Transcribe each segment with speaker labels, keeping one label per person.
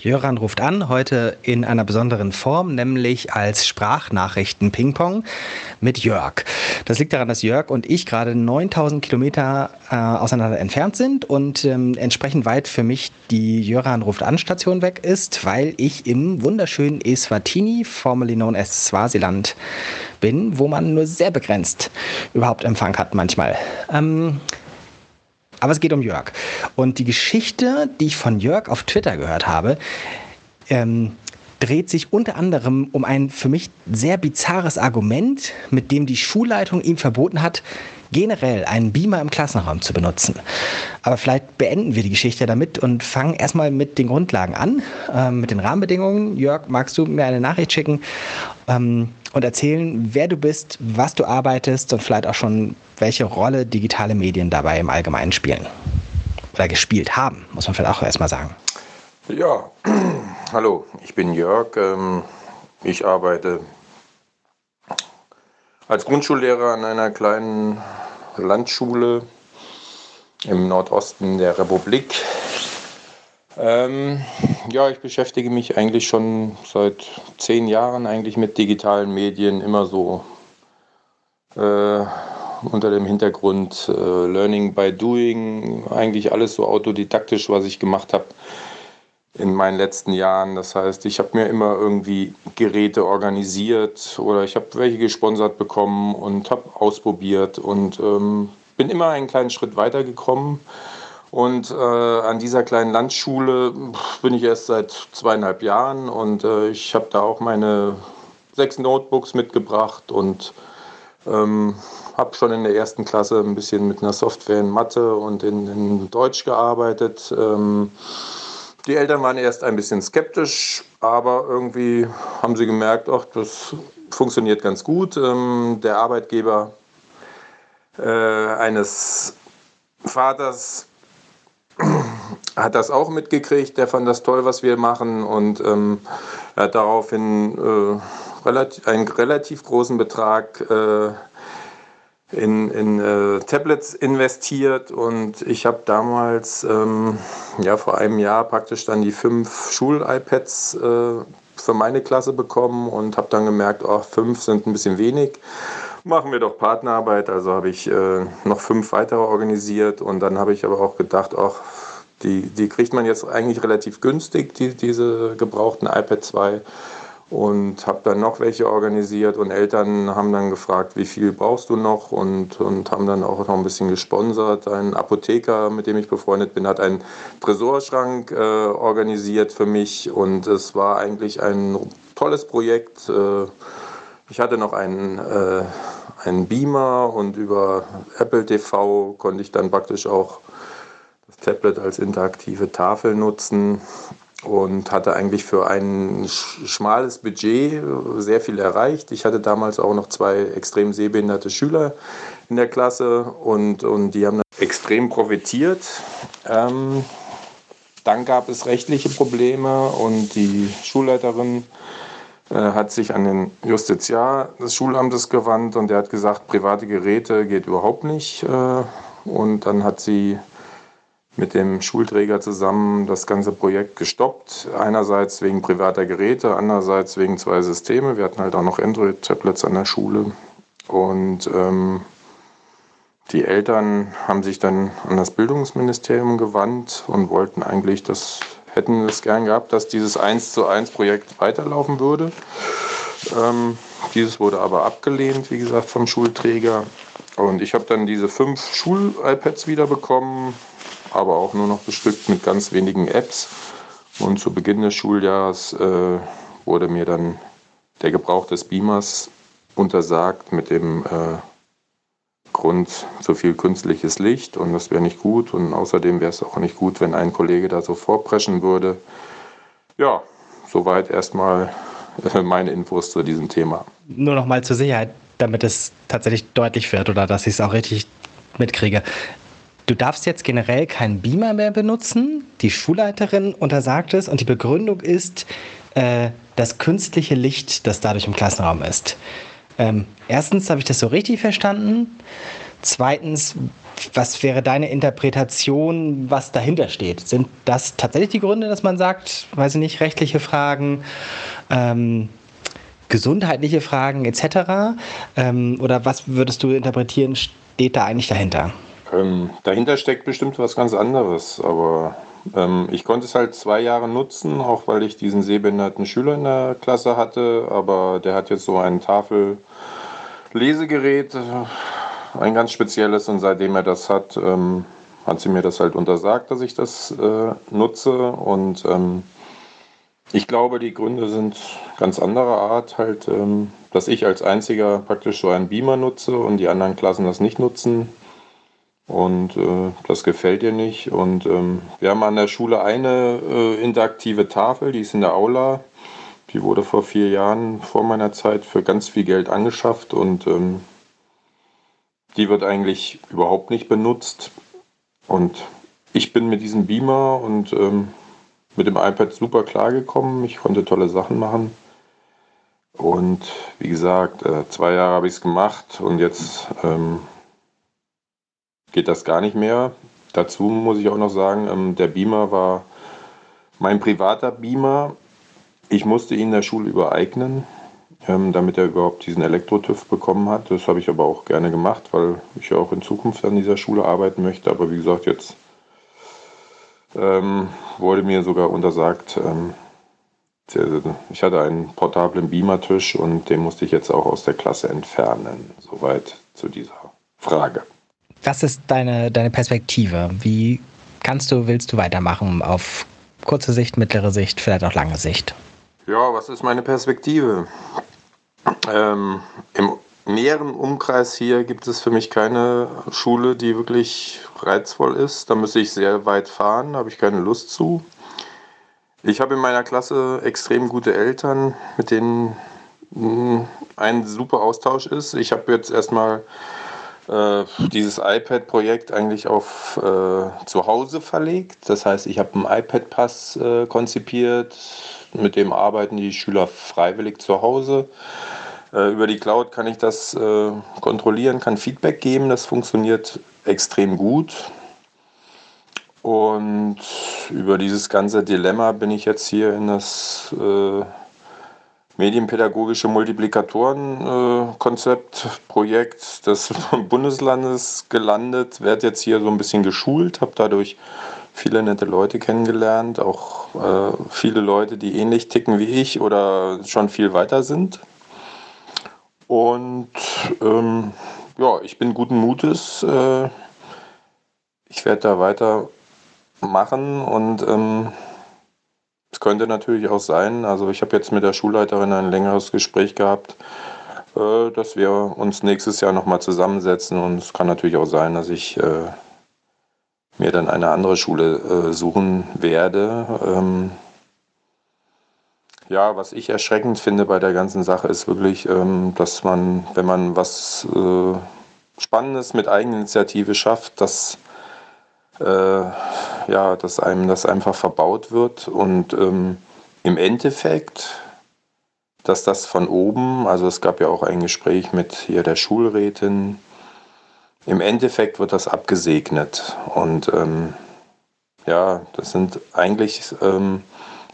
Speaker 1: Jöran ruft an, heute in einer besonderen Form, nämlich als Sprachnachrichten-Ping-Pong mit Jörg. Das liegt daran, dass Jörg und ich gerade 9000 Kilometer äh, auseinander entfernt sind und ähm, entsprechend weit für mich die Jöran ruft an Station weg ist, weil ich im wunderschönen Eswatini, formerly known as Swasiland, bin, wo man nur sehr begrenzt überhaupt Empfang hat manchmal. Ähm, aber es geht um Jörg. Und die Geschichte, die ich von Jörg auf Twitter gehört habe, ähm, dreht sich unter anderem um ein für mich sehr bizarres Argument, mit dem die Schulleitung ihm verboten hat, generell einen Beamer im Klassenraum zu benutzen. Aber vielleicht beenden wir die Geschichte damit und fangen erstmal mit den Grundlagen an, äh, mit den Rahmenbedingungen. Jörg, magst du mir eine Nachricht schicken ähm, und erzählen, wer du bist, was du arbeitest und vielleicht auch schon, welche Rolle digitale Medien dabei im Allgemeinen spielen? Oder gespielt haben, muss man vielleicht auch erstmal sagen.
Speaker 2: Ja, hallo, ich bin Jörg. Ähm, ich arbeite als Grundschullehrer an einer kleinen Landschule im Nordosten der Republik. Ähm, ja, ich beschäftige mich eigentlich schon seit zehn Jahren eigentlich mit digitalen Medien, immer so äh, unter dem Hintergrund äh, Learning by Doing, eigentlich alles so autodidaktisch, was ich gemacht habe in meinen letzten Jahren. Das heißt, ich habe mir immer irgendwie Geräte organisiert oder ich habe welche gesponsert bekommen und habe ausprobiert und ähm, bin immer einen kleinen Schritt weitergekommen. Und äh, an dieser kleinen Landschule bin ich erst seit zweieinhalb Jahren und äh, ich habe da auch meine sechs Notebooks mitgebracht und ähm, habe schon in der ersten Klasse ein bisschen mit einer Software in Mathe und in, in Deutsch gearbeitet. Ähm, die Eltern waren erst ein bisschen skeptisch, aber irgendwie haben sie gemerkt, ach, das funktioniert ganz gut. Ähm, der Arbeitgeber äh, eines Vaters hat das auch mitgekriegt, der fand das toll, was wir machen und ähm, hat daraufhin äh, relativ, einen relativ großen Betrag äh, in, in äh, Tablets investiert und ich habe damals ähm, ja vor einem Jahr praktisch dann die fünf Schul-iPads äh, für meine Klasse bekommen und habe dann gemerkt, oh, fünf sind ein bisschen wenig. Machen wir doch Partnerarbeit, also habe ich äh, noch fünf weitere organisiert. Und dann habe ich aber auch gedacht, ach, die, die kriegt man jetzt eigentlich relativ günstig, die, diese gebrauchten iPad 2 und habe dann noch welche organisiert. Und Eltern haben dann gefragt, wie viel brauchst du noch? Und, und haben dann auch noch ein bisschen gesponsert. Ein Apotheker, mit dem ich befreundet bin, hat einen Tresorschrank äh, organisiert für mich. Und es war eigentlich ein tolles Projekt. Äh, ich hatte noch einen, äh, einen Beamer und über Apple TV konnte ich dann praktisch auch das Tablet als interaktive Tafel nutzen und hatte eigentlich für ein schmales Budget sehr viel erreicht. Ich hatte damals auch noch zwei extrem sehbehinderte Schüler in der Klasse und, und die haben extrem profitiert. Ähm, dann gab es rechtliche Probleme und die Schulleiterin hat sich an den Justiziar des Schulamtes gewandt und der hat gesagt, private Geräte geht überhaupt nicht. Äh, und dann hat sie mit dem Schulträger zusammen das ganze Projekt gestoppt. Einerseits wegen privater Geräte, andererseits wegen zwei Systeme. Wir hatten halt auch noch Android-Tablets an der Schule. Und ähm, die Eltern haben sich dann an das Bildungsministerium gewandt und wollten eigentlich, das hätten es gern gehabt, dass dieses 1 zu 1 Projekt weiterlaufen würde. Ähm, dieses wurde aber abgelehnt, wie gesagt, vom Schulträger. Und ich habe dann diese fünf Schul-iPads wiederbekommen, aber auch nur noch bestückt mit ganz wenigen Apps. Und zu Beginn des Schuljahres äh, wurde mir dann der Gebrauch des Beamers untersagt mit dem äh, Grund zu viel künstliches Licht und das wäre nicht gut und außerdem wäre es auch nicht gut, wenn ein Kollege da so vorpreschen würde. Ja, soweit erstmal äh, meine Infos zu diesem Thema.
Speaker 1: Nur noch mal zur Sicherheit, damit es tatsächlich deutlich wird oder dass ich es auch richtig mitkriege. Du darfst jetzt generell keinen Beamer mehr benutzen. Die Schulleiterin untersagt es und die Begründung ist äh, das künstliche Licht, das dadurch im Klassenraum ist. Ähm, erstens habe ich das so richtig verstanden. Zweitens was wäre deine Interpretation, was dahinter steht? Sind das tatsächlich die Gründe, dass man sagt, weiß ich nicht, rechtliche Fragen, ähm, gesundheitliche Fragen etc.? Ähm, oder was würdest du interpretieren, steht da eigentlich dahinter?
Speaker 2: Ähm, dahinter steckt bestimmt was ganz anderes, aber ich konnte es halt zwei Jahre nutzen, auch weil ich diesen sehbehinderten Schüler in der Klasse hatte, aber der hat jetzt so ein Tafellesegerät, äh, ein ganz spezielles und seitdem er das hat, ähm, hat sie mir das halt untersagt, dass ich das äh, nutze und ähm, ich glaube, die Gründe sind ganz anderer Art, halt, ähm, dass ich als einziger praktisch so einen Beamer nutze und die anderen Klassen das nicht nutzen. Und äh, das gefällt ihr nicht. Und ähm, wir haben an der Schule eine äh, interaktive Tafel, die ist in der Aula. Die wurde vor vier Jahren vor meiner Zeit für ganz viel Geld angeschafft und ähm, die wird eigentlich überhaupt nicht benutzt. Und ich bin mit diesem Beamer und ähm, mit dem iPad super klargekommen. Ich konnte tolle Sachen machen. Und wie gesagt, äh, zwei Jahre habe ich es gemacht und jetzt ähm, geht das gar nicht mehr. Dazu muss ich auch noch sagen, ähm, der Beamer war mein privater Beamer. Ich musste ihn der Schule übereignen, ähm, damit er überhaupt diesen Elektro-TÜV bekommen hat. Das habe ich aber auch gerne gemacht, weil ich ja auch in Zukunft an dieser Schule arbeiten möchte. Aber wie gesagt, jetzt ähm, wurde mir sogar untersagt, ähm, ich hatte einen portablen Beamer-Tisch und den musste ich jetzt auch aus der Klasse entfernen. Soweit zu dieser Frage.
Speaker 1: Was ist deine, deine Perspektive? Wie kannst du, willst du weitermachen auf kurze Sicht, mittlere Sicht, vielleicht auch lange Sicht?
Speaker 2: Ja, was ist meine Perspektive? Ähm, Im näheren Umkreis hier gibt es für mich keine Schule, die wirklich reizvoll ist. Da müsste ich sehr weit fahren, da habe ich keine Lust zu. Ich habe in meiner Klasse extrem gute Eltern, mit denen hm, ein super Austausch ist. Ich habe jetzt erstmal äh, dieses iPad-Projekt eigentlich auf äh, zu Hause verlegt. Das heißt, ich habe einen iPad-Pass äh, konzipiert. Mit dem arbeiten die Schüler freiwillig zu Hause. Äh, über die Cloud kann ich das äh, kontrollieren, kann Feedback geben. Das funktioniert extrem gut. Und über dieses ganze Dilemma bin ich jetzt hier in das medienpädagogische Multiplikatoren-Konzept, äh, des Bundeslandes gelandet, werde jetzt hier so ein bisschen geschult, habe dadurch viele nette Leute kennengelernt, auch äh, viele Leute, die ähnlich ticken wie ich oder schon viel weiter sind. Und ähm, ja, ich bin guten Mutes. Äh, ich werde da weiter machen und ähm, es könnte natürlich auch sein, also ich habe jetzt mit der Schulleiterin ein längeres Gespräch gehabt, äh, dass wir uns nächstes Jahr nochmal zusammensetzen. Und es kann natürlich auch sein, dass ich äh, mir dann eine andere Schule äh, suchen werde. Ähm, ja, was ich erschreckend finde bei der ganzen Sache ist wirklich, ähm, dass man, wenn man was Spannendes mit Eigeninitiative schafft, dass, äh, ja, dass einem das einfach verbaut wird und ähm, im Endeffekt, dass das von oben, also es gab ja auch ein Gespräch mit hier der Schulrätin, im Endeffekt wird das abgesegnet und ähm, ja, das sind eigentlich ähm,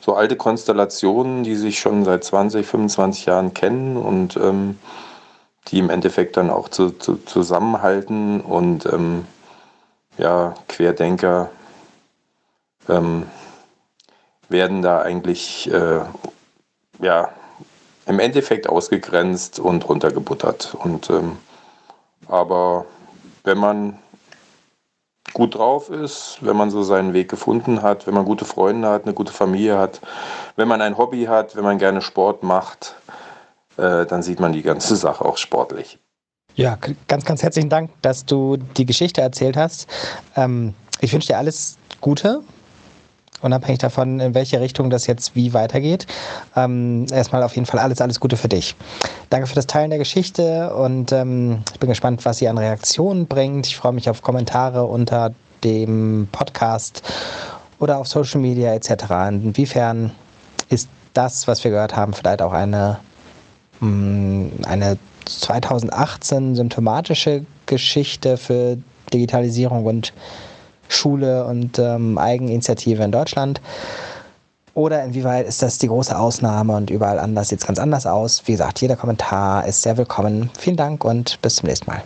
Speaker 2: so alte Konstellationen, die sich schon seit 20, 25 Jahren kennen und ähm, die im Endeffekt dann auch zu, zu, zusammenhalten und ähm, ja, Querdenker ähm, werden da eigentlich äh, ja, im Endeffekt ausgegrenzt und runtergebuttert. Und, ähm, aber wenn man gut drauf ist, wenn man so seinen Weg gefunden hat, wenn man gute Freunde hat, eine gute Familie hat, wenn man ein Hobby hat, wenn man gerne Sport macht, äh, dann sieht man die ganze Sache auch sportlich.
Speaker 1: Ja, ganz, ganz herzlichen Dank, dass du die Geschichte erzählt hast. Ähm, ich wünsche dir alles Gute unabhängig davon, in welche Richtung das jetzt wie weitergeht. Ähm, erstmal auf jeden Fall alles, alles Gute für dich. Danke für das Teilen der Geschichte und ähm, ich bin gespannt, was sie an Reaktionen bringt. Ich freue mich auf Kommentare unter dem Podcast oder auf Social Media etc. Inwiefern ist das, was wir gehört haben, vielleicht auch eine, eine 2018 symptomatische Geschichte für Digitalisierung und Schule und ähm, Eigeninitiative in Deutschland? Oder inwieweit ist das die große Ausnahme und überall anders sieht es ganz anders aus? Wie gesagt, jeder Kommentar ist sehr willkommen. Vielen Dank und bis zum nächsten Mal.